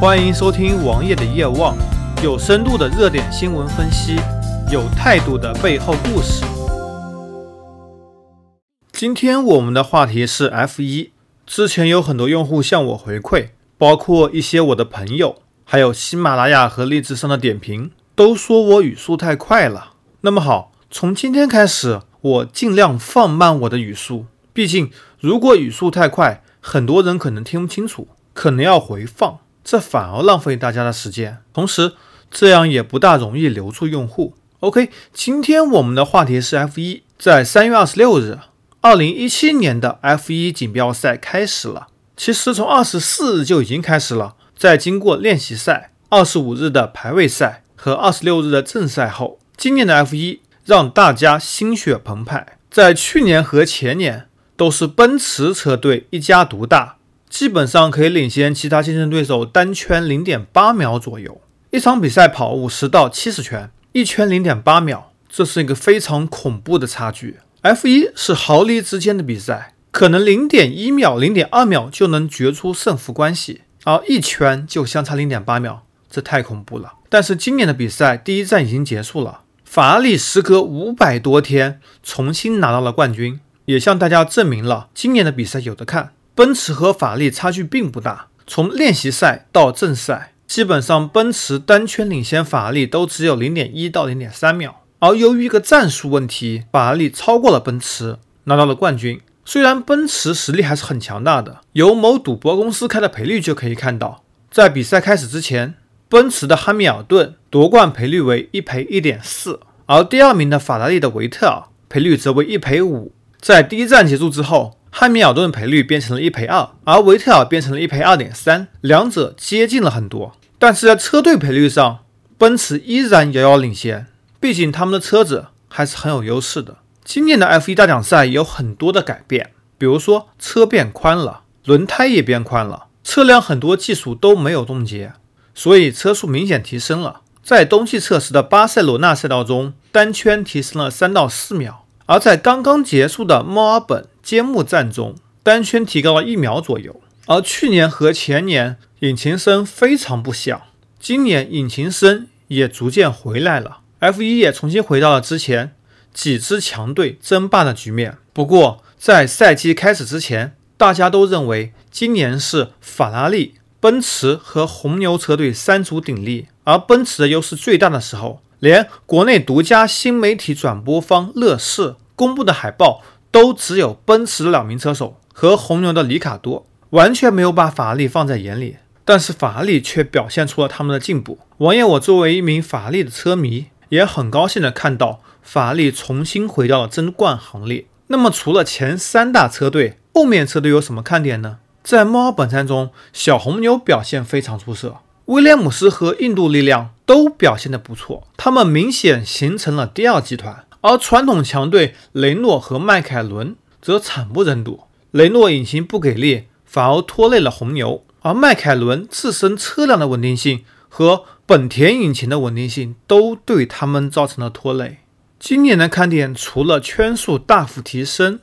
欢迎收听王爷的夜望，有深度的热点新闻分析，有态度的背后故事。今天我们的话题是 F 一。之前有很多用户向我回馈，包括一些我的朋友，还有喜马拉雅和荔枝上的点评，都说我语速太快了。那么好，从今天开始，我尽量放慢我的语速。毕竟，如果语速太快，很多人可能听不清楚，可能要回放，这反而浪费大家的时间。同时，这样也不大容易留住用户。OK，今天我们的话题是 F 一，在三月二十六日。二零一七年的 F 一锦标赛开始了，其实从二十四日就已经开始了。在经过练习赛、二十五日的排位赛和二十六日的正赛后，今年的 F 一让大家心血澎湃。在去年和前年，都是奔驰车队一家独大，基本上可以领先其他竞争对手单圈零点八秒左右。一场比赛跑五十到七十圈，一圈零点八秒，这是一个非常恐怖的差距。F 一是毫厘之间的比赛，可能零点一秒、零点二秒就能决出胜负关系，而一圈就相差零点八秒，这太恐怖了。但是今年的比赛第一站已经结束了，法拉利时隔五百多天重新拿到了冠军，也向大家证明了今年的比赛有的看。奔驰和法拉利差距并不大，从练习赛到正赛，基本上奔驰单圈领先法拉利都只有零点一到零点三秒。而由于一个战术问题，法拉利超过了奔驰，拿到了冠军。虽然奔驰实力还是很强大的，由某赌博公司开的赔率就可以看到，在比赛开始之前，奔驰的汉密尔顿夺冠赔率为一赔一点四，而第二名的法拉利的维特尔赔率则为一赔五。在第一站结束之后，汉密尔顿赔率变成了一赔二，而维特尔变成了一赔二点三，两者接近了很多。但是在车队赔率上，奔驰依然遥遥领先。毕竟他们的车子还是很有优势的。今年的 F1 大奖赛有很多的改变，比如说车变宽了，轮胎也变宽了，车辆很多技术都没有冻结，所以车速明显提升了。在冬季测试的巴塞罗那赛道中，单圈提升了三到四秒；而在刚刚结束的墨尔本揭幕战中，单圈提高了一秒左右。而去年和前年引擎声非常不响，今年引擎声也逐渐回来了。F 一也重新回到了之前几支强队争霸的局面。不过，在赛季开始之前，大家都认为今年是法拉利、奔驰和红牛车队三足鼎立，而奔驰的优势最大的时候，连国内独家新媒体转播方乐视公布的海报都只有奔驰的两名车手和红牛的里卡多，完全没有把法拉利放在眼里。但是法拉利却表现出了他们的进步。王爷，我作为一名法拉利的车迷。也很高兴的看到法拉利重新回到了争冠行列。那么，除了前三大车队，后面车队有什么看点呢？在墨尔本站中，小红牛表现非常出色，威廉姆斯和印度力量都表现的不错，他们明显形成了第二集团。而传统强队雷诺和迈凯伦则惨不忍睹，雷诺引擎不给力，反而拖累了红牛，而迈凯伦自身车辆的稳定性和本田引擎的稳定性都对他们造成了拖累。今年的看点除了圈数大幅提升，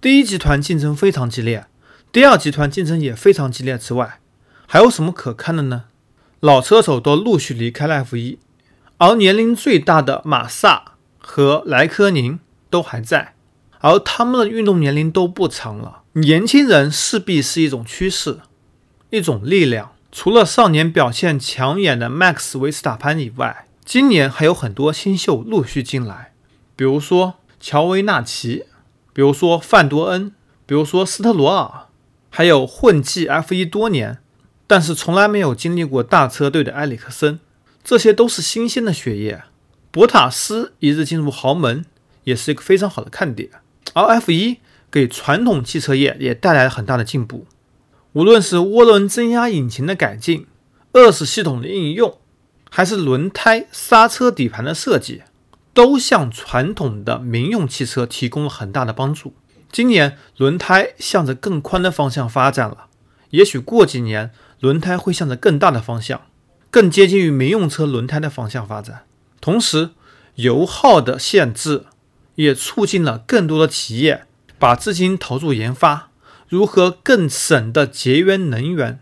第一集团竞争非常激烈，第二集团竞争也非常激烈之外，还有什么可看的呢？老车手都陆续离开了 F1，而年龄最大的马萨和莱科宁都还在，而他们的运动年龄都不长了。年轻人势必是一种趋势，一种力量。除了少年表现抢眼的 Max 维斯塔潘以外，今年还有很多新秀陆续进来，比如说乔维纳奇，比如说范多恩，比如说斯特罗尔，还有混迹 F1 多年，但是从来没有经历过大车队的埃里克森，这些都是新鲜的血液。博塔斯一日进入豪门，也是一个非常好的看点。而 F1 给传统汽车业也带来了很大的进步。无论是涡轮增压引擎的改进、二十系统的应用，还是轮胎、刹车、底盘的设计，都向传统的民用汽车提供了很大的帮助。今年轮胎向着更宽的方向发展了，也许过几年轮胎会向着更大的方向，更接近于民用车轮胎的方向发展。同时，油耗的限制也促进了更多的企业把资金投入研发。如何更省的节约能源？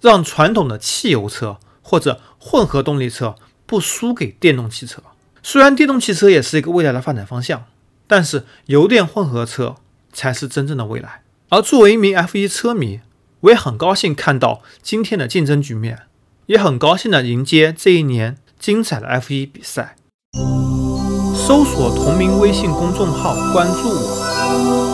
让传统的汽油车或者混合动力车不输给电动汽车。虽然电动汽车也是一个未来的发展方向，但是油电混合车才是真正的未来。而作为一名 F1 车迷，我也很高兴看到今天的竞争局面，也很高兴的迎接这一年精彩的 F1 比赛。搜索同名微信公众号，关注我。